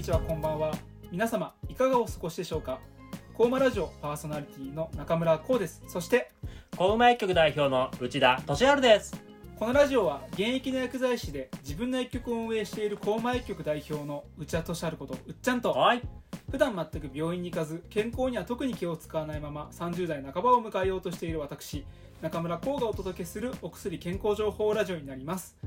にちはこんばんは。皆様いかがお過ごしでしょうか？コーマラジオパーソナリティの中村光です。そして小馬薬局代表の内田俊治です。このラジオは現役の薬剤師で自分の薬局を運営しているコーマ薬局代表の内田俊治ことうっちゃんとはい。普段全く病院に行かず健康には特に気を使わないまま30代半ばを迎えようとしている私中村光がお届けするお薬健康情報ラジオになります。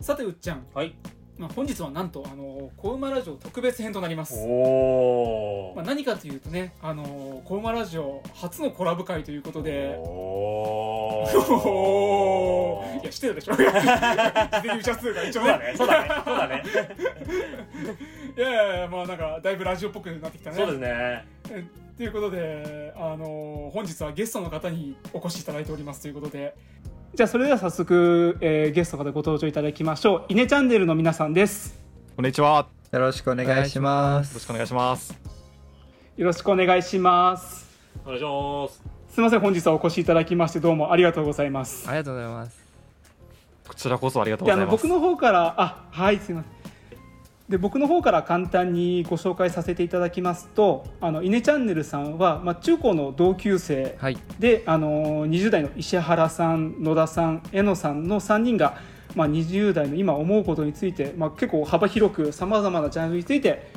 さてうっちゃん、はいまあ、本日はなんとあのコウマラジオ特別編となります。おまあ、何かというとね、あのー、コウマラジオ初のコラボ会ということで、おおー。いや、してるでしょ、そうだねそうだねそうだね。いやいやまあ、なんか、だいぶラジオっぽくなってきたね。そうですね。えということで、あのー本日はゲストの方にお越しいただいておりますということで、じゃあ、それでは早速、えーゲストの方ご登場いただきましょう。イネチャンネルの皆さんです。こんにちは。よろしくお願いしまよろしす。くお願いします。よろしくお願いします。お願いしますすみません、本日はお越しいただきまして、どうもありがとうございます。ありがとうございます。こちらこそありがとうであのございます。僕の方からあはいすみませんで僕の方から簡単にご紹介させていただきますとあのイネチャンネルさんは、まあ、中高の同級生はい。であの20代の石原さん野田さん江野さんの3人が、まあ、20代の今思うことについて、まあ、結構幅広くさまざまなジャンルについて、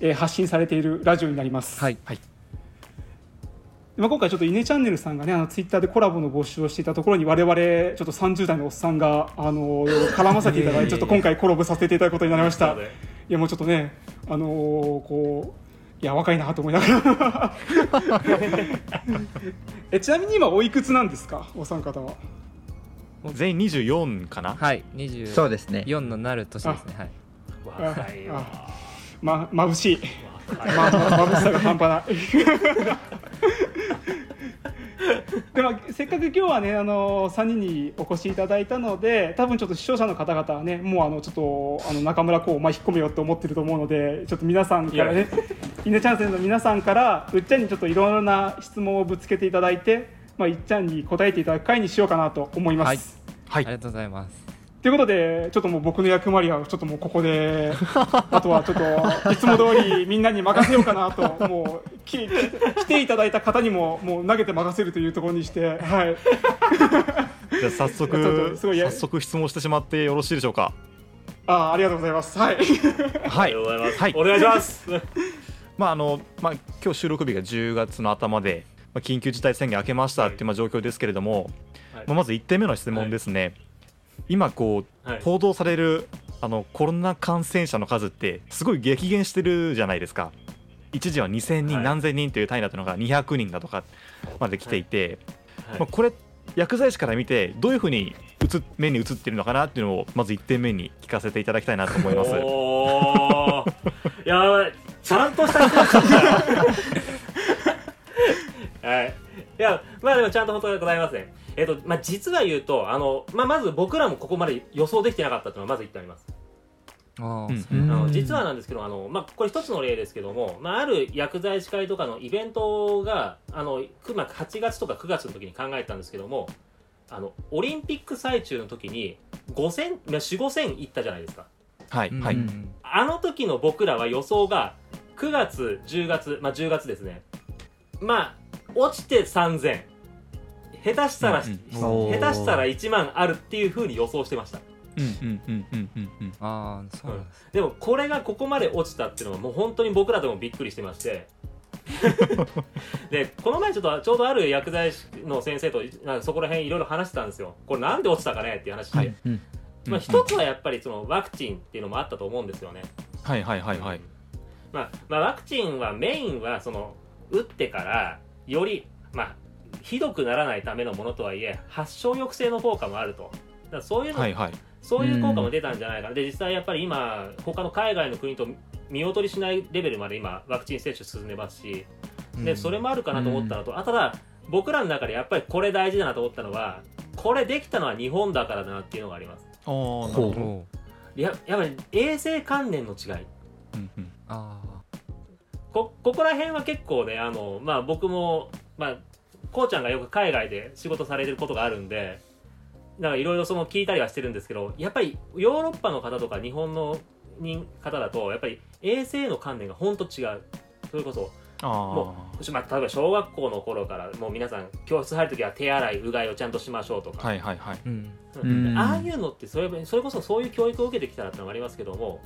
えー発信されているラジオになります。はい。まあ、今回ちょっとイネチャンネルさんがねあのツイッターでコラボの募集をしていたところに我々ちょっと30代のおっさんがあの 絡ませていただいてちょっと今回コラボさせていただくことになりましたいやもうちょっとねあのこういや若いなと思いながら えちなみに今おいくつなんですか？お三方は全員24かな？はい。二十そうですね。四のなる年ですね。はい。若いわま眩しい若いまま眩しさが半端ないでもせっかく今日はねあの3人にお越しいただいたので多分ちょっと視聴者の方々はねもうあのちょっとあの中村こう、まあ、引っ込めようと思ってると思うのでちょっと皆さんからいねイネチャンネルの皆さんからうっちゃんにちょっといろいろな質問をぶつけていただいて、まあ、いっちゃんに答えていただく回にしようかなと思います。はい。ありがとうございます。ということで、ちょっともう僕の役割はちょっともうここで、あとはちょっといつも通りみんなに任せようかなと、もうき来ていただいた方にももう投げて任せるというところにして、はい、じゃあ早 ちょっと速すごいや早速質問してしまってよろしいでしょうか？あありがとうございます。はい、はい。はい。お願いします。まああのまあ今日収録日が10月の頭で、まあ、緊急事態宣言明けましたっていうまあ状況ですけれども、はい。まあまず1点目の質問ですね。今こうはい。報道されるあのコロナ感染者の数ってすごい激減してるじゃないですか。一時は2000人、はい。何千人という単位だったのが200人だとかまで来ていて、はい。まあ、これ薬剤師から見てどういうふうに映目に映ってるのかなっていうのをまず1点目に聞かせていただきたいなと思います。おー。やちゃんとした はい。いやまあでもちゃんと本当にございますねえっ、とまあ実は言うとあの、まあ、まず僕らもここまで予想できてなかったっていうのはまず言ってあります。あうん。あ。あの実はなんですけどあの、まあ、これ一つの例ですけども、まあ、ある薬剤師会とかのイベントがあのくまあ8月とか9月の時に考えたんですけどもあのオリンピック最中の時に5000 4 5千いったじゃないですか。はい、はい、うんあの時の僕らは予想が9月10月まあ10月ですね。まあ落ちて3000下手したら、うんうん下手したら1万あるっていうふうに予想してました。うんうんうんうんうん。うんああ、そうなんです。でもこれがここまで落ちたっていうのはもう本当に僕らでもびっくりしてまして。でこの前ちょっとちょうどある薬剤師の先生となんかそこら辺いろいろ話してたんですよ。これなんで落ちたかねっていう話して、はい。うん。まあ、一つはやっぱりそのワクチンっていうのもあったと思うんですよね。はいはいはいはい。まあ、まあワクチンはメインはその打ってからよりまあひどくならないためのものとはいえ発症抑制の効果もあると。だからそういうの、はいはい。そういう効果も出たんじゃないかな。で実際やっぱり今他の海外の国と見劣りしないレベルまで今ワクチン接種進んでますし。でそれもあるかなと思ったのと、あただ僕らの中でやっぱりこれ大事だなと思ったのはこれできたのは日本だからだなっていうのがあります。あーなるほど。ややっぱり衛生観念の違い。うんうん。あこここら辺は結構ねあの、まあ、僕も、まあ、こうちゃんがよく海外で仕事されてることがあるんでだからいろいろその聞いたりはしてるんですけどやっぱりヨーロッパの方とか日本の人方だとやっぱり衛生の観念が本当違う。それこそあもまあ、例えば小学校の頃からもう皆さん教室入る時は手洗いうがいをちゃんとしましょうとか、はいはいはい。うん。うんうん。ああいうのってそれそれこそそういう教育を受けてきたらってのがありますけども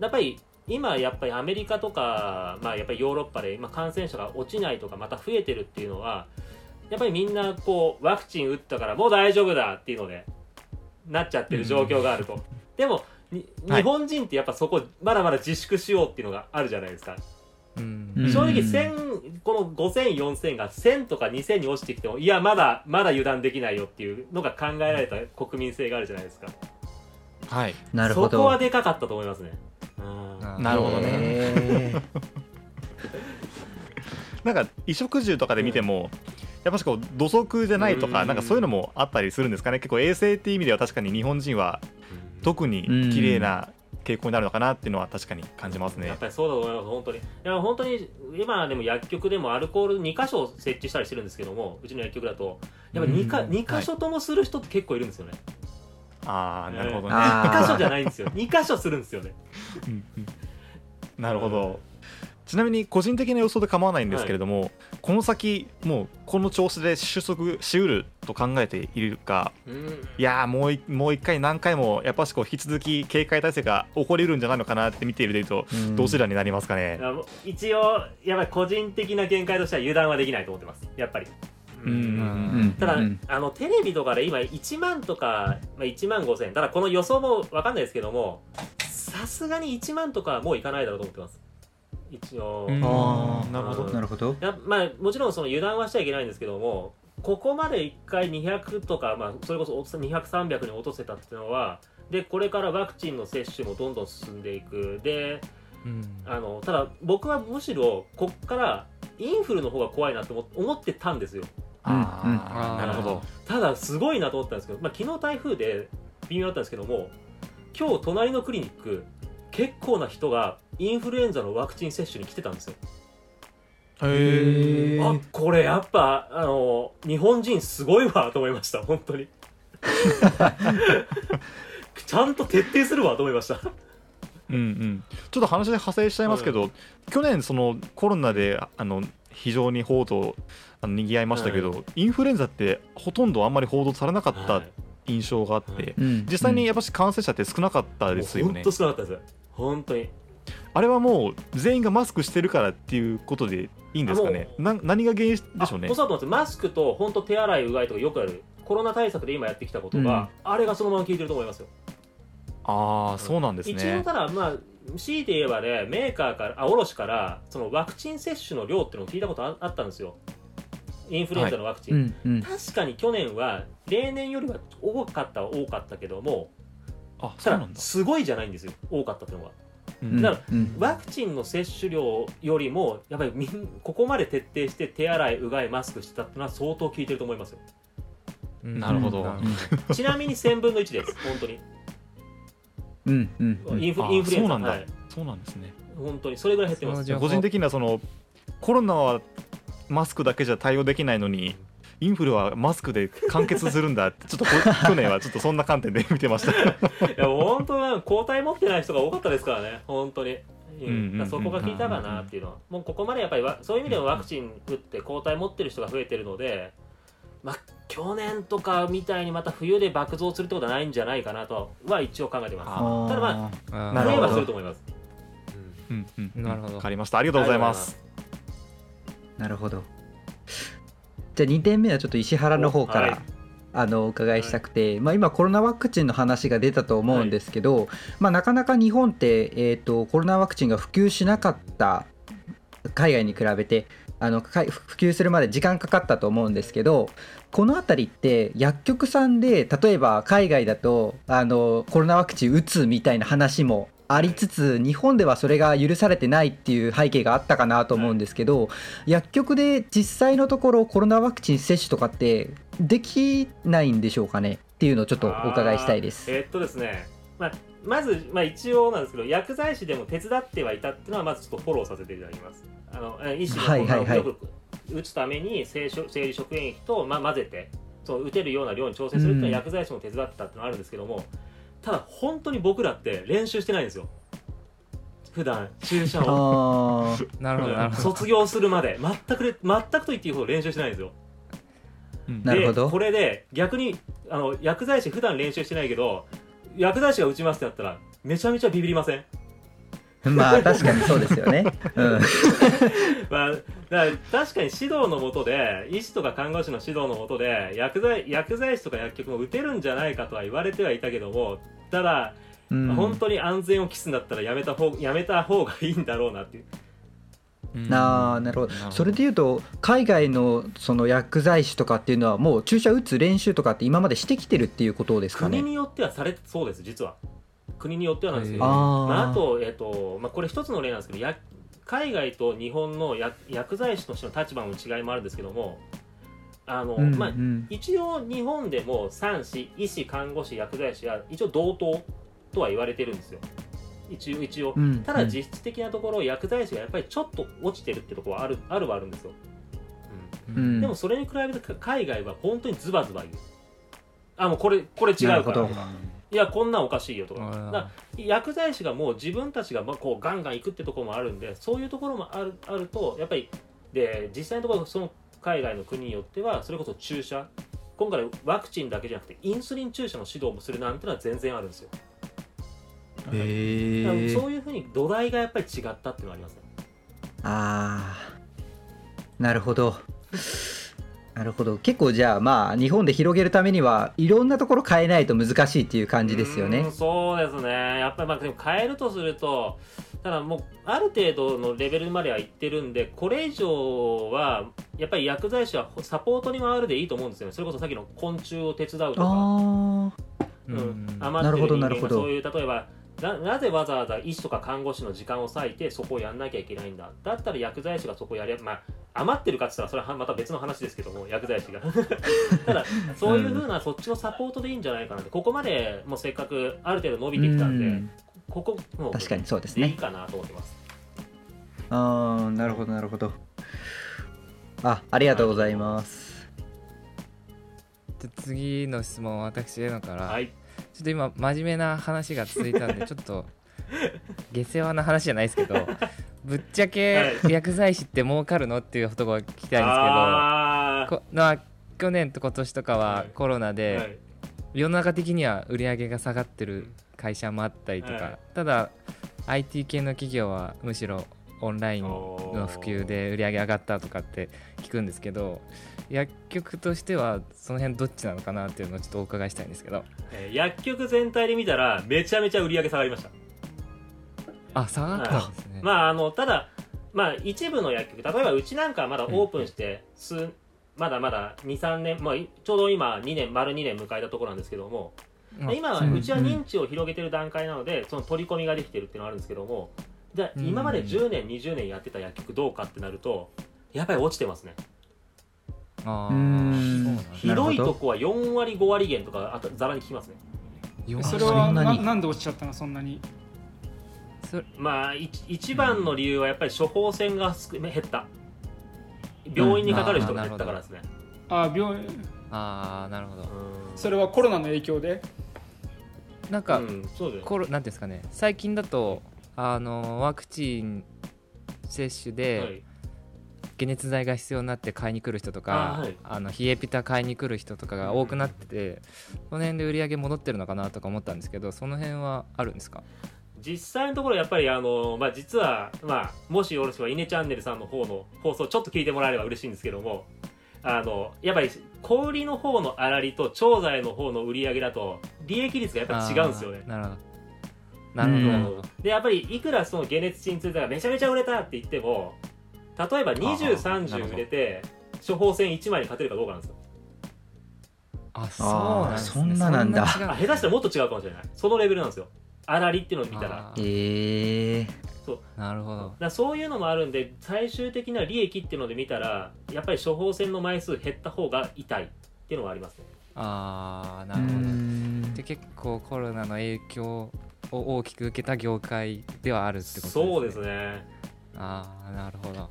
やっぱり今やっぱりアメリカとか、まあ、やっぱりヨーロッパで今感染者が落ちないとかまた増えてるっていうのはやっぱりみんなこうワクチン打ったからもう大丈夫だっていうのでなっちゃってる状況があると、でもにはい。日本人ってやっぱそこまだまだ自粛しようっていうのがあるじゃないですか、うん。うん。正直1000この5000、4000が1000とか2000に落ちてきてもいやまだまだ油断できないよっていうのが考えられた国民性があるじゃないですか。はい。なるほど。そこはでかかったと思いますね。うんあなるほどね。へー。なんか衣食住とかで見ても、やっぱしこう土足じゃないとかうん。なんかそういうのもあったりするんですかね。結構衛生っていう意味では確かに日本人は特に綺麗な傾向になるのかなっていうのは確かに感じますね。やっぱりそうだと思います本当に。いや本当に今でも薬局でもアルコール2箇所設置したりしてるんですけどもうちの薬局だと。やっぱり 2, かうん。2箇所ともする人って結構いるんですよね、ああなるほどね、あー。1箇所じゃないんですよ。2箇所するんですよね。うんうん。なるほどちなみに個人的な予想で構わないんですけれども、この先もうこの調子で収束しうると考えているかうん。いやーもういもう一回何回もやっぱしこう引き続き警戒体制が起こりうるんじゃないのかなって見ているとうん。どちらになりますかね。一応やっぱり個人的な見解としては油断はできないと思ってます。やっぱり、うん。うんただ、うんあのテレビとかで今1万とか、まあ、1万5千。ただこの予想も分かんないですけどもさすがに1万とかはもういかないだろうと思ってます一応、うん。あーなるほど。なるほど。やまあ、もちろんその油断はしちゃいけないんですけどもここまで1回200とか、まあ、それこそ200300に落とせたっていうのはでこれからワクチンの接種もどんどん進んでいく。でうん。あのただ僕はむしろこっからインフルの方が怖いなと思思ってたんですよ。あうんー。なるほど。ただすごいなと思ったんですけど、まあ、昨日台風で微妙だったんですけども今日隣のクリニック結構な人がインフルエンザのワクチン接種に来てたんですよ。へえあこれやっぱあの日本人すごいわと思いました。本当に。ちゃんと徹底するわと思いました。うんうん、ちょっと話で派生しちゃいますけど、去年そのコロナであの非常に報道あの賑わいましたけど、インフルエンザってほとんどあんまり報道されなかったはい。印象があって、はいうん。実際にやっぱし感染者って少なかったですよね。本当、少なかったです本当に。あれはもう全員がマスクしてるからっていうことでいいんですかね？な何が原因でしょうね？そらくなんです。マスクと本当手洗いうがいとかよくあるコロナ対策で今やってきたことが、あれがそのまま効いてると思いますよ。ああそうなんです一応ねただまあ強いて言えばねメーカーからあ卸からそのワクチン接種の量っていうのを聞いたことああったんですよ。インフルエンザのワクチン、うんうん。確かに去年は例年よりは多かったは多かったけどもあそうなんだ、すごいじゃないんですよ多かったっていうのはうん。だからうん。ワクチンの接種量よりもやっぱりみんここまで徹底して手洗いうがいマスクしてたっていうのは相当効いてると思いますよ。なるほど。ちなみに1000分の1です本当に。うんうん。うんあインフインフルエンザそうなんだ、はい。そうなんですね。本当にそれぐらい減ってます。個人的にはそのコロナはマスクだけじゃ対応できないのにインフルはマスクで完結するんだって。ちょっとこ 去年はちょっとそんな観点で見てました。いや本当は抗体持ってない人が多かったですからね。本当に、そこが効いたかなっていうのは。もうここまでやっぱりわそういう意味ではワクチン打って抗体持ってる人が増えてるのでまあ去年とかみたいにまた冬で爆増するってことはないんじゃないかなとは一応考えてます。あただまあ増えはなるほど。すると思います、うんうんなるほど。わかりました。ありがとうございます。ーなるほどじゃあ2点目はちょっと石原の方から、はい。あのお伺いしたくて、まあ、今コロナワクチンの話が出たと思うんですけど、まあ、なかなか日本って、えー、とコロナワクチンが普及しなかった海外に比べてあの普及するまで時間かかったと思うんですけどこの辺りって薬局さんで例えば海外だとあのコロナワクチン打つみたいな話もありつつ日本ではそれが許されてないっていう背景があったかなと思うんですけど、薬局で実際のところコロナワクチン接種とかってできないんでしょうかね？っていうのをちょっとお伺いしたいです。えーっとですね、まあ、まず、まあ、一応なんですけど薬剤師でも手伝ってはいたっていうのはまずちょっとフォローさせていただきます。あのえー医師のはいはいはい。よく打つために生理食塩液と、まあ、混ぜてそう打てるような量に調整するっていうのはうん。薬剤師も手伝ってたっていうのはあるんですけども、ただ本当に僕らって練習してないんですよ。普段注射を。なるほどなるほど。卒業するまで。全くれ全くと言っていいほど練習してないんですよ。うん。なるほど。でこれで逆にあの薬剤師普段練習してないけど薬剤師が打ちますってなったらめちゃめちゃビビりません？まあ確かにそうですよね。うん。まあ、だから確かに指導のもとで医師とか看護師の指導のもとで薬剤薬剤師とか薬局も打てるんじゃないかとは言われてはいたけどもただ、うん。本当に安全を期すんだったらやめた方やめた方がいいんだろうなっていう。あーなるほど。それでいうと海外のその薬剤師とかっていうのはもう注射打つ練習とかって今までしてきてるっていうことですかね？国によってはされそうです実は国によってはなんですけど、へー。あー。まあ、あと、えっとまあ、これ一つの例なんですけどや海外と日本の薬薬剤師としての立場の違いもあるんですけどもあの、うんま一応日本でも産師医師看護師薬剤師は一応同等とは言われてるんですよ。一応一応、うんただ実質的なところ薬剤師がやっぱりちょっと落ちてるってところはあるあるはあるんですよ、ううん。んでもそれに比べてか海外は本当にズバズバ言う。あもうこれこれ違うから。なるほどいやこんなんおかしいよとか。薬剤師がもう自分たちがまあこうガンガン行くってところもあるんでそういうところもあるあるとやっぱりで実際のところその海外の国によってはそれこそ注射今回ワクチンだけじゃなくてインスリン注射の指導もするなんてのは全然あるんですよ。へえそういうふうに土台がやっぱり違ったっていうのはありますね。あー。なるほどなるほど。結構じゃあまあ日本で広げるためにはいろんなところ変えないと難しいっていう感じですよね。そうですね。やっぱりまあでも変えるとするとただもうある程度のレベルまでは行ってるんでこれ以上はやっぱり薬剤師はサポートに回るでいいと思うんですよね。それこそさっきの昆虫を手伝うとか。あうん。うん。余ってる人間なるほどがそういう例えばななぜわざわざ医師とか看護師の時間を割いてそこをやんなきゃいけないんだ？だったら薬剤師がそこをやればまあ余ってるかって言ったらそれはまた別の話ですけども薬剤師が。ただそういうふうなそっちのサポートでいいんじゃないかなって。ここまでもうせっかくある程度伸びてきたんで、うん。ここもう確かにそうですね。でいいかなと思ってます。あーなるほどなるほど。あありがとうございます。じゃあ次の質問私へのから、はいちょっと今真面目な話が続いたんで ちょっと下世話な話じゃないですけど ぶっちゃけ薬剤師って儲かるのっていうとこ聞きたいんですけどあこな去年と今年とかはコロナーで、はい。世の中的には売り上げが下がってる会社もあったりとか、はい。ただ IT 系の企業はむしろオンラインの普及で売り上げ上がったとかって聞くんですけど薬局としてはその辺どっちなのかなっていうのをちょっとお伺いしたいんですけど。えー薬局全体で見たらめちゃめちゃ売り上げ下がりました。あ下がったんですね、まああのただまあ一部の薬局例えばうちなんかはまだオープンして数、まだまだ23年、まあ、いちょうど今2年丸2年迎えたところなんですけどもあ今はそううちは認知を広げてる段階なのでその取り込みができてるっていうのがあるんですけどもじゃあうん。今まで10年20年やってた薬局どうかってなるとやっぱり落ちてますね。あうーん。ーそうなんだ。ひどいとこは4割5割減とかあとざらに聞きますね。よそれはなに。ななんで落ちちゃったの？そんなに。そまあい一番の理由はやっぱり処方箋が少減った。病院にかかる人が減ったからですね、あ病院。あーなるほど。うん。それはコロナの影響で？なんか、うん、そうだよ。コロなんていうんですかね。最近だとあのワクチン接種で、はい。解熱剤が必要になって買いに来る人とかあはい。あの冷えピタ買いに来る人とかが多くなってて、その辺で売り上げ戻ってるのかなとか思ったんですけどその辺はあるんですか？実際のところやっぱりあの、まあ、実は、まあ、もしよろしければイネチャンネルさんの方の放送ちょっと聞いてもらえれば嬉しいんですけどもあのやっぱり小売りの方の粗利と調剤の方の売り上げだと利益率がやっぱり違うんですよね。なるほどなるほど。でやっぱりいくらその解熱鎮痛剤がめちゃめちゃ売れたって言っても例えばーなる2030ほど。売れて処方箋1枚に勝てるかどうかなんですよ。あそうなんそんななんだ。下手したらもっと違うかもしれない。そのレベルなんですよ。粗利っていうのを見たら。ええなるほど。だそういうのもあるんで最終的な利益っていうので見たらやっぱり処方箋の枚数減った方が痛いっていうのはありますね。あーなうるほど。ん。で結構コロナの影響を大きく受けた業界ではあるってことですね。そうですね。ああなるほど。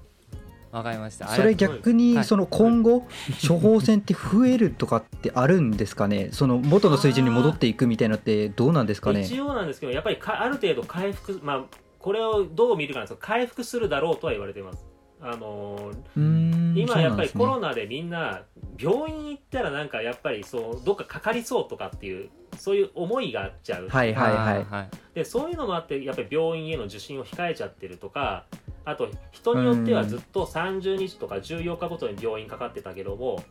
わかりました。それ逆はい。にその今後処方箋って増えるとかってあるんですかね？その元の水準に戻っていくみたいなのってどうなんですかね？一応なんですけどやっぱりかある程度回復まあこれをどう見るかなんですけど回復するだろうとは言われています。あの今やっぱりコロナナでみんな病院行ったらなんかやっぱりそうどっかかかりそうとかっていうそういう思いがあっちゃう、はいはいはいはい。でそういうのもあってやっぱり病院への受診を控えちゃってるとかあと人によってはずっと30日とか14日ごとに病院かかってたけども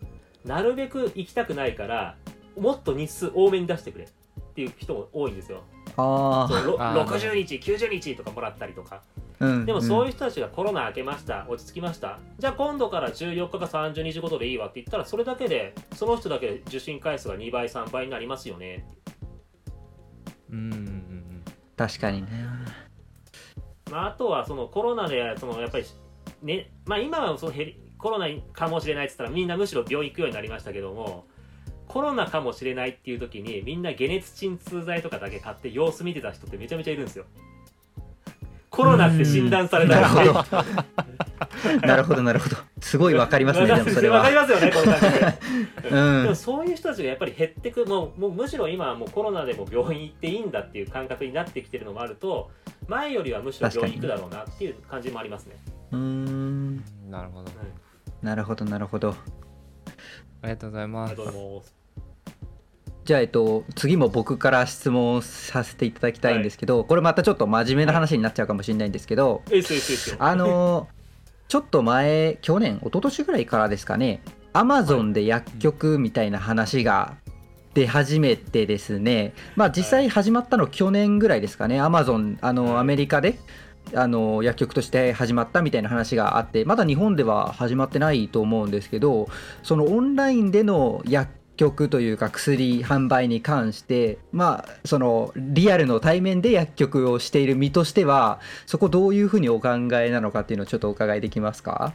なるべく行きたくないからもっと日数多めに出してくれっていう人も多いんですよ。あそうろあー60日90日とかもらったりとか。あ、うん、でもそういいう人たちがコロナ明けました落ち着きました。じゃあ今度から14日か30日ごとでいいわって言ったらそれだけでその人だけで受診回数が2倍3倍になりますよね。うんうんうん。確かにね。まあ、あとはそのコロナでそのやっぱりねまあ今はその減りコロナかもしれないって言ったらみんなむしろ病院行くようになりましたけどもコロナかもしれないっていう時にみんな解熱鎮痛剤とかだけ買って様子見てた人ってめちゃめちゃいるんですよ。コロナって診断されたらなるほどなるほどなるほど。すごいわかりますねでもそれわかりはますよねこの感じでうでもんそういう人たちがやっぱり減ってくもうもうむしろ今はもうコロナでも病院行っていいんだっていう感覚になってきてるのもあると前よりはむしろ病院行くだろうなっていう感じもありますね。うーん。うんなるほど。なるほどなるほど。ありがとうございまありすがとうございます。じゃあ、えっと、次も僕から質問させていただきたいんですけど、これまたちょっと真面目な話になっちゃうかもしれないんですけど、えいあのちょっと前去年一昨年ぐらいからですかねアマゾンで薬局みたいな話が出始めてですねまあ実際始まったの去年ぐらいですかねアマゾンあのはい。アメリカであの薬局として始まったみたいな話があってまだ日本では始まってないと思うんですけどそのオンラインでの薬局というか薬販売に関してまあそのリアルの対面で薬局をしている身としてはそこどういうふうにお考えなのかっていうのをちょっとお伺いできますか？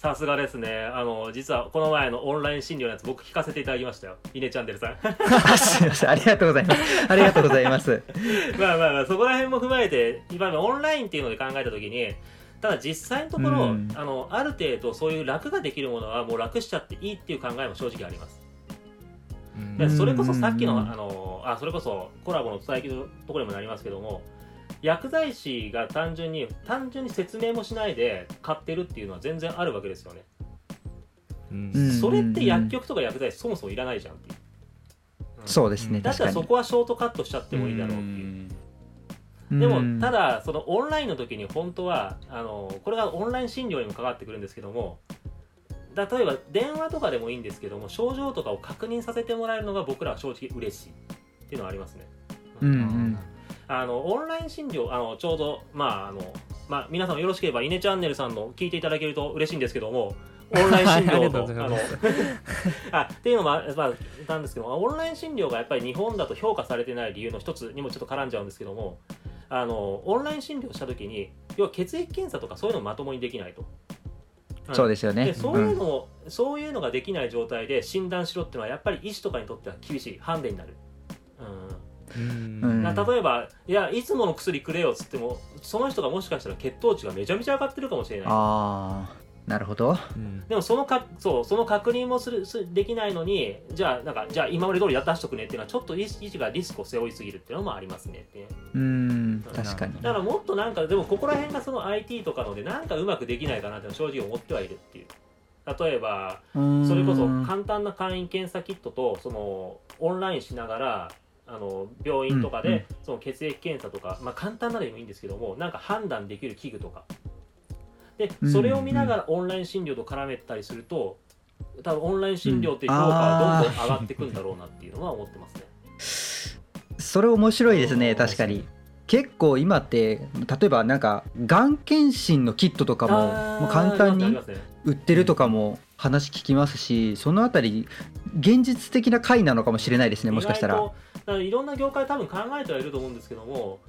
さすがですね。あの実はこの前のオンライン診療のやつ僕聞かせていただきましたよ。イネチャンネルさん。あ すいませんありがとうございますありがとうございます まあまあまあそこら辺も踏まえて今オンラインっていうので考えた時にただ実際のところ、うん。あのある程度そういう楽ができるものはもう楽しちゃっていいっていう考えも正直あります。うん。でそれこそさっきの,、うんあのあそれこそコラボの最近のところにもなりますけども薬剤師が単純に単純に説明もしないで買ってるっていうのは全然あるわけですよね、うん。うんそれって薬局とか薬剤師そもそもいらないじゃんっていう、うんそうですねだったらそこはショートカットしちゃってもいいだろうっていうでうん。もただそのオンラインの時に本当はあのこれがオンライン診療にも関わってくるんですけども例えば電話とかでもいいんですけども症状とかを確認させてもらえるのが僕らは正直嬉しい。っていうのはありますね。うんうん。あのオンライン診療あのちょうどまああのまあ皆さんよろしければイネチャンネルさんの聞いていただけると嬉しいんですけども オンライン診療とあのあっていうのもあまあなんですけどオンライン診療がやっぱり日本だと評価されてない理由の一つにもちょっと絡んじゃうんですけどもあのオンライン診療した時に要は血液検査とかそういうのをまともにできないと。そうですよね。でそういうのを、そういうのができない状態で診断しろっていうのはやっぱり医師とかにとっては厳しいハンデになる。うん。うん。例えばいやいつもの薬くれよっつってもその人がもしかしたら血糖値がめちゃめちゃ上がってるかもしれない。ああなるほど。うん。でもそのかそうその確認もするすできないのにじゃあなんかじゃあ今まで通りやったしとくねっていうのはちょっと医師がリスクを背負いすぎるっていうのもありますねって。うん確かに。だからもっとなんかでもここら辺がその IT とかのでなんかうまくできないかなっていうのは正直思ってはいるっていう。例えばそれこそ簡単な簡易検査キットとそのオンラインしながらあの病院とかでその血液検査とか、まあ、簡単なのでもいいんですけどもなんか判断できる器具とかでうんそれを見ながらオンライン診療と絡めたりすると多分オンライン診療っていう評価はどんどん上がってくんだろうなっていうのは思ってますね。それ面白いですねうん。確かに。結構今って例えばなんかがん検診のキットとかももう簡単に売ってるとかも話聞きますしそのあたり現実的な回なのかもしれないですねもしかしたら。いろんな業界多分考えてはいると思うんですけども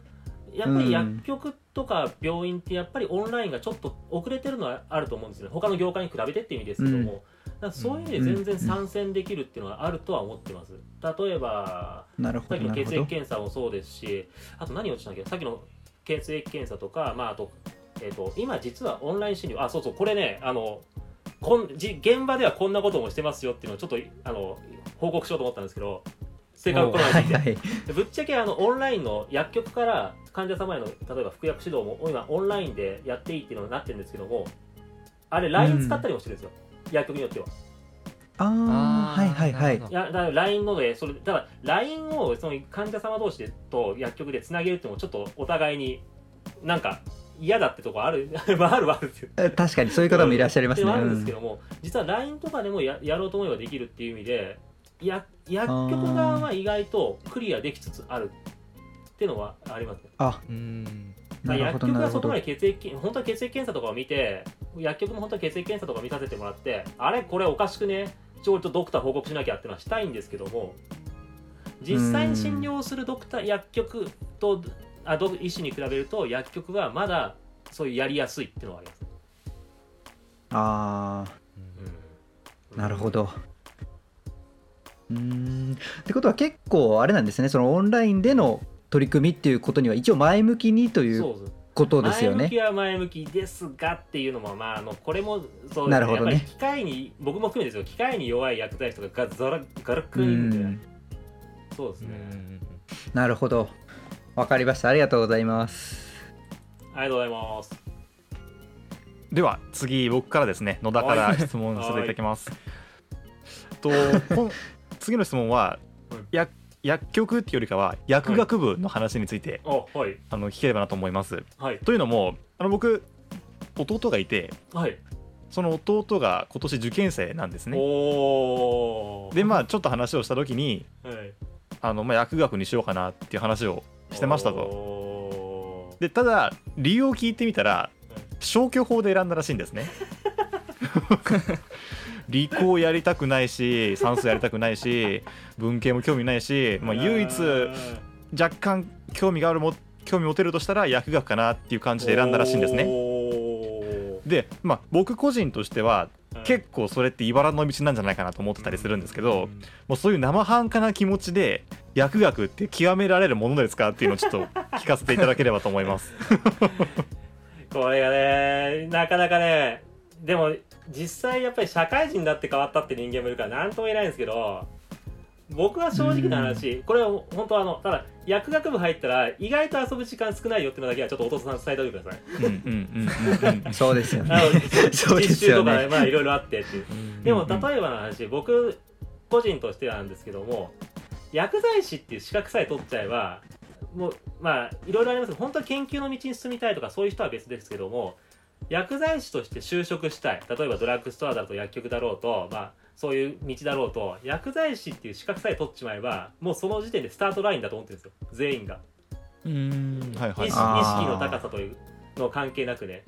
やっぱり薬局とか病院ってやっぱりオンラインがちょっと遅れてるのはあると思うんですよね。他の業界に比べてっていう意味ですけども、だからそういう意味で全然参戦できるっていうのはあるとは思ってます。例えばなるほさっきの血液検査もそうですしあと何をしたんだっけさっきの血液検査とか、まあ、あと,、えー、と今実はオンライン診療あそうそうこれねあのこんじ現場ではこんなこともしてますよっていうのをちょっとあの報告しようと思ったんですけど正確コロナについて、はいはい。でぶっちゃけあのオンラインの薬局から患者様への例えば服薬指導も今オンラインでやっていいっていうのになってるんですけどもあれ LINE 使ったりもしてるんですよ、薬局によっては。ああはいはいはい。いやだから LINE のでそれだから LINE をその患者様同士でと薬局でつなげるっていうのもちょっとお互いになんか嫌だってとこある まああるはあるんですよ。え確かにそういう方もいらっしゃいますね。あるんですけうども、実は LINE とかでもややろうと思えばできるっていう意味でや薬局側は意外とクリアできつつあるっていうのはありますね。あ。うん。なるほ薬局どなるほどはそこまで血液本当は血液検査とかを見て薬局も本当は血液検査とか見させてもらってあれこれおかしくね？ちょっとドクター報告しなきゃっていうのはしたいんですけども実際に診療するドクター薬局とあド医師に比べると薬局はまだそういうやりやすいっていうのはあります、あうん。あなるほどうーん。ってことは結構あれなんですね。そのオンラインでの取り組みっていうことには一応前向きにということですよね。前向きは前向きですがっていうのもまああのこれもそうですね。なるほどね。やっぱり機械に僕も含めてですよ。機械に弱い薬剤師とかがザラガラクうリんでん。そうですね、なるほど。わかりました。ありがとうございます。ありがとうございます。では次僕からですね。野田から質問させていただきます。と次の質問ははい。薬薬局っていうよりかは薬学部の話について、あはい。あの聞ければなと思います。はい。というのもあの僕弟がいてはい。その弟が今年受験生なんですね。でまあちょっと話をした時にはい。あの、まあ、薬学にしようかなっていう話をしてましたと。とでただ理由を聞いてみたら消去法で選んだらしいんですね 理工やりたくないし算数やりたくないし文系も興味ないし、まあ、唯一若干興味があるも興味持てるとしたら薬学かなっていう感じで選んだらしいんですね。ねで、まあ、僕個人としては結構それって茨の道なんじゃないかなと思ってたりするんですけど、もうそういう生半可な気持ちで薬学って極められるものですかっていうのをちょっと聞かせていただければと思います。これがねなかなかねでも実際やっぱり社会人になって変わったって人間もいるから何とも言えないんですけど僕は正直な話これは本当あのただ薬学部入ったら意外と遊ぶ時間少ないよっていうのだけはちょっとお父さん伝えておいてください。うんうん。うんうんうん。そうですよね。実習とかまあいろいろあってっていう。でも例えばの話僕個人としてなんですけども薬剤師っていう資格さえ取っちゃえばもうまあいろいろあります。けど本当は研究の道に進みたいとかそういう人は別ですけども薬剤師として就職したい。例えばドラッグストアだと薬局だろうとまあそういう道だろうと薬剤師っていう資格さえ取っちまえばもうその時点でスタートラインだと思ってるんですよ。全員が、うん。はいはい。意識の高さというの関係なくね。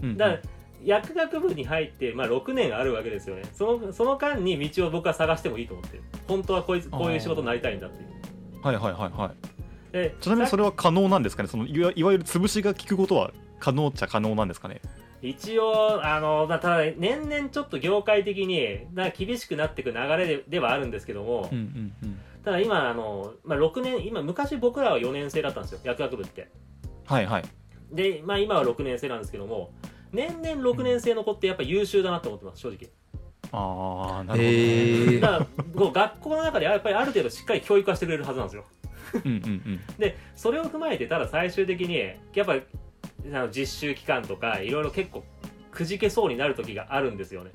うんだから薬学部に入って、まあ、6年あるわけですよね。そのその間に道を僕は探してもいいと思ってる。本当はこいつこういう仕事になりたいんだっていう。はいはいはいはい。でちなみにそれれは可能なんですかね？そのいわいわゆる潰しが効くことは可能っちゃ可能なんですかね？一応あのまあただ年々ちょっと業界的にな厳しくなっていく流れでではあるんですけども、うんうんうん。ただ今あの、まあ、6年今昔僕らは4年生だったんですよ薬学部って。はいはい。で、まあ、今は6年生なんですけども年々6年生の子ってやっぱ優秀だなと思ってます正直。ああなるほど、ね。へえだから学校の中でやっぱりある程度しっかり教育はしてくれるはずなんですよ。うんうんうん。でそれを踏まえてただ最終的にやっぱり実習期間とかいろいろ結構くじけそうになる時があるんですよね。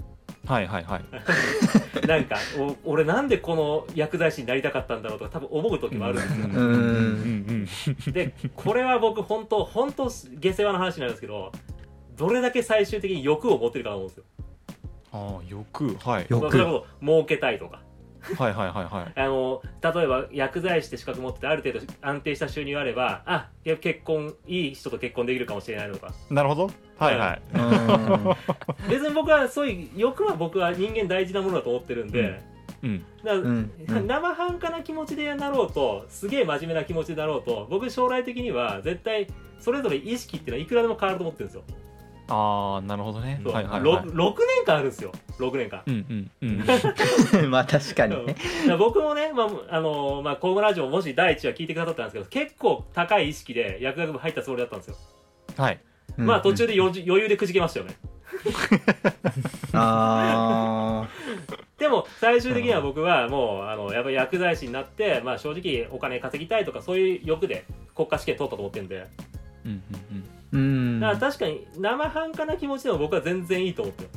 はいはいはい。なんかお俺なんでこの薬剤師になりたかったんだろうとか多分思う時もあるんですよ。うん。うん。うん。でこれは僕本当本当下世話の話になるん。ですけどどれだけ最終的に欲を持ってるかと思うん。ですよああ欲はい欲それこそ儲けたいとかはいはいはいはい。あの例えば薬剤師って資格持っててある程度安定した収入があればあ結婚いい人と結婚できるかもしれないとか。なるほど。はいはい。うん。別に僕はそういう欲は僕は人間大事なものだと思ってるんで、うん。だうん。生半可な気持ちでなろうとすげえ真面目な気持ちでなろうと僕将来的には絶対それぞれ意識っていうのはいくらでも変わると思ってるんですよ、ああなるほどね。そう。はいはいはい。ろ6年間あるんですよ。6年間うんうんうん。まあ確かにね。僕もね、まああのまあ、コムラジオもし第一話聞いてくださったんですけど結構高い意識で薬学部入ったつもりだったんですよ、はい。まあ途中でで余裕でくじけましたよね。あっ でも最終的には僕はもうあのやっぱり薬剤師になって、まあ、正直お金稼ぎたいとかそういう欲で国家試験取ったと思ってるんで。うんうんうんだから確かに生半可な気持ちでも僕は全然いいと思って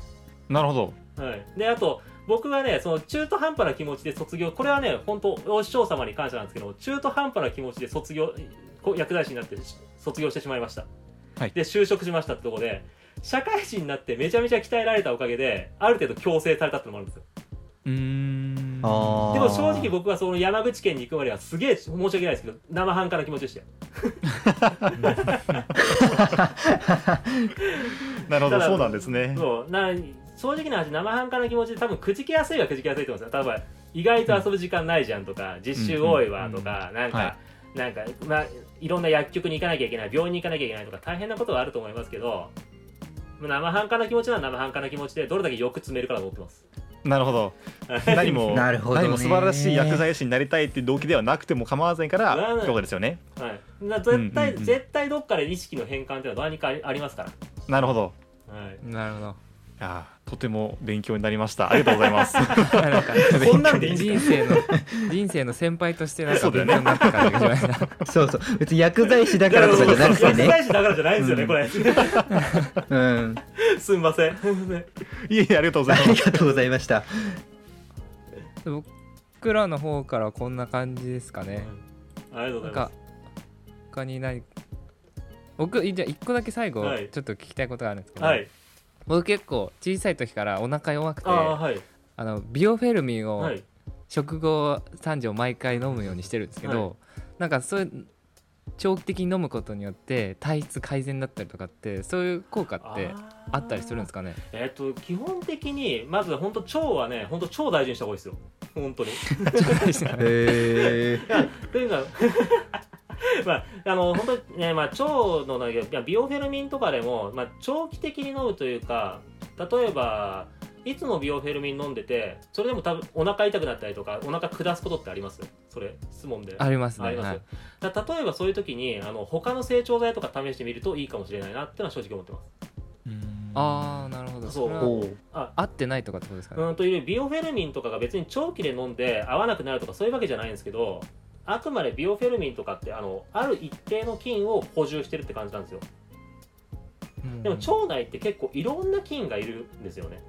なるほど。はい、であと僕はねその中途半端な気持ちで卒業これはね本当お師匠様に感謝なんですけど中途半端な気持ちで卒業こ薬剤師になって卒業してしまいました、はい。で就職しましたってとこで社会人になってめちゃめちゃ鍛えられたおかげである程度強制されたってのもあるんですよ。うーんでも正直僕はその山口県に行くまではすげえ申し訳ないですけど生半可な気持ちでしたよ。なるほどそうなんですね。そうな正直な話生半可な気持ちで多分くじけやすいはくじけやすいと思うんですよ。例えば意外と遊ぶ時間ないじゃんとか、実習多いわとか、なんか、はなんかまあいろんな薬局に行かなきゃいけない病院に行かなきゃいけないとか大変なことはあると思いますけど生半可な気持ちは生半可な気持ちでどれだけよく詰めるかだと思ってますなるほど。何もなるほどね。何も素晴らしい薬剤師になりたいっていう動機ではなくても構わないからうんってことですよね。はい、な絶対、うんうんうん。絶対どっかで意識の変換っていうのは何かありありますから、なるほど。はい、なるほど。いやーとても勉強になりました。ありがとうございます。こんなんでいいんです人生の人生の先輩としてなんかそうだよね。勉強になった感じがしましたそうそう。別に薬剤師だからとかじゃなくて薬ね。剤師だからじゃないんですよね、うん。これ。うん。すんません。いえいえありがとうございます。ありがとうございました。僕らの方からこんな感じですかね。ありがとうございまなんか他に何僕じゃあ一個だけ最後はい。ちょっと聞きたいことがあるんですけど、すはい僕結構小さい時からお腹弱くてああはい。あのビオフェルミンをはい。食後3錠毎回飲むようにしてるんですけど、はなんかそういう長期的に飲むことによって体質改善だったりとかってそういう効果ってあったりするんですかね？えっ、と基本的にまず本当腸はね本当超大事にした方がいいですよ。本当に。いへえやというか まああの本当にねまあ腸のねいやビオフェルミンとかでもまあ長期的に飲むというか例えばいつもビオフェルミン飲んでてそれでも多分お腹痛くなったりとかお腹下すことってあります？それ質問で。ありますね。あります、はい。だ例えばそういう時にあの他の成長剤とか試してみるといいかもしれないなってのは正直思ってます。ああなるほど。そう。あ合ってないとかってことですかね、うんというビオフェルミンとかが別に長期で飲んで合わなくなるとかそういうわけじゃないんですけどあくまでビオフェルミンとかってあのある一定の菌を補充してるって感じなんですよ。うん。でも腸内って結構いろんな菌がいるんですよね。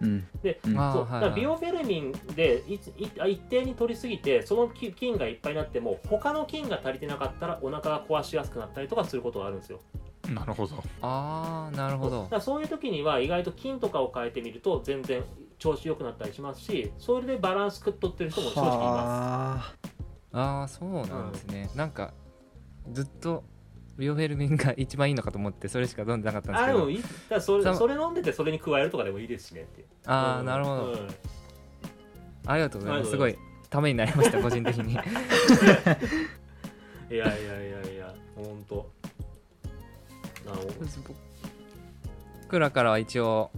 うん。でうん。そうはいはい。だからビオフェルミンでいつい一定に取りすぎてその菌菌がいっぱいになっても他の菌が足りてなかったらお腹が壊しやすくなったりとかすることがあるんですよ。なるほど。ああなるほど。だからそういう時には意外と菌とかを変えてみると全然調子良くなったりしますしそれでバランスくっとってる人も正直いまはああそうなんですね、なんかずっとビオフェルミンが一番いいのかと思ってそれしか飲んでなかったんですけど。あでもいい。だそれさそれ飲んでてそれに加えるとかでもいいですしねって。ああ、うんなるほど、うん。ありがとうございます。すごいいためになりました 個人的に。いやいやいやいや本当なる僕らからは一応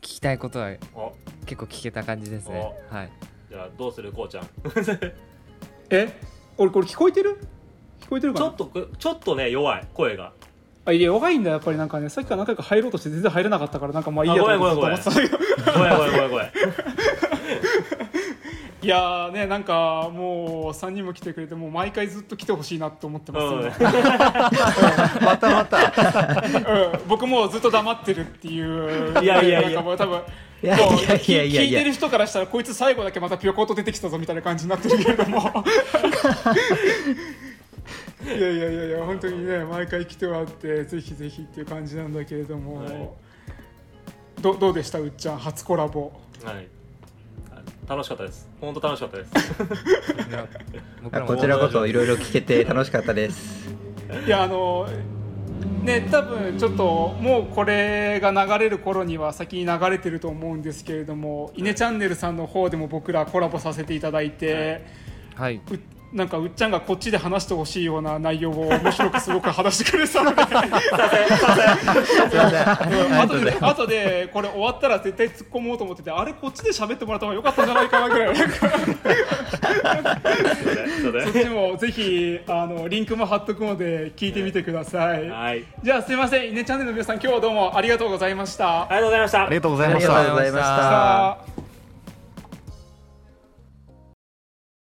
聞きたいことはほど結構聞けた感じですね。はい。あじゃあどうするこうちゃん え？俺これ聞こえてる？聞こえてるかな？ちょっとこちょっとね弱い声が。あいや弱いんだやっぱりなんかね。さっきから何回か入ろうとして全然入れなかったからなんかまあいいやと思ってごめんずっと思ってたんだけど。ごめんごめんごめんごめんいやーねなんかもう3人も来てくれてもう毎回ずっと来てほしいなって思ってます、うん。またまた。うん。僕もうずっと黙ってるっていういやいやいや。多分いやもういやいやいやいや聞いてる人からしたらこいつ最後だけまたピョコッと出てきたぞみたいな感じになってるけれども。いやいやいやいや本当にね毎回来てもらってぜひぜひっていう感じなんだけれども、はい。どどうでしたうっちゃん初コラボ。はい。あ楽しかったです。本当楽しかったです。こちらこそいろいろ聞けて楽しかったです。いやあのね多分ちょっともうこれが流れる頃には先に流れてると思うんですけれども「イネチャンネル」さんの方でも僕らコラボさせていただいて、はい、うなんかうっちゃんがこっちで話してほしいような内容を面白くすごく話してくれてたのですいません後で後でこれ終わったら絶対突っ込もうと思っててあれこっちで喋ってもらった方が良かったんじゃないかなぐらいそっちもぜひあのリンクも貼っとくので聞いてみてください、はい。じゃあすいません。イネチャンネルの皆さん今日はどうもありがとうございました。ありがとうございました。ありがとうございました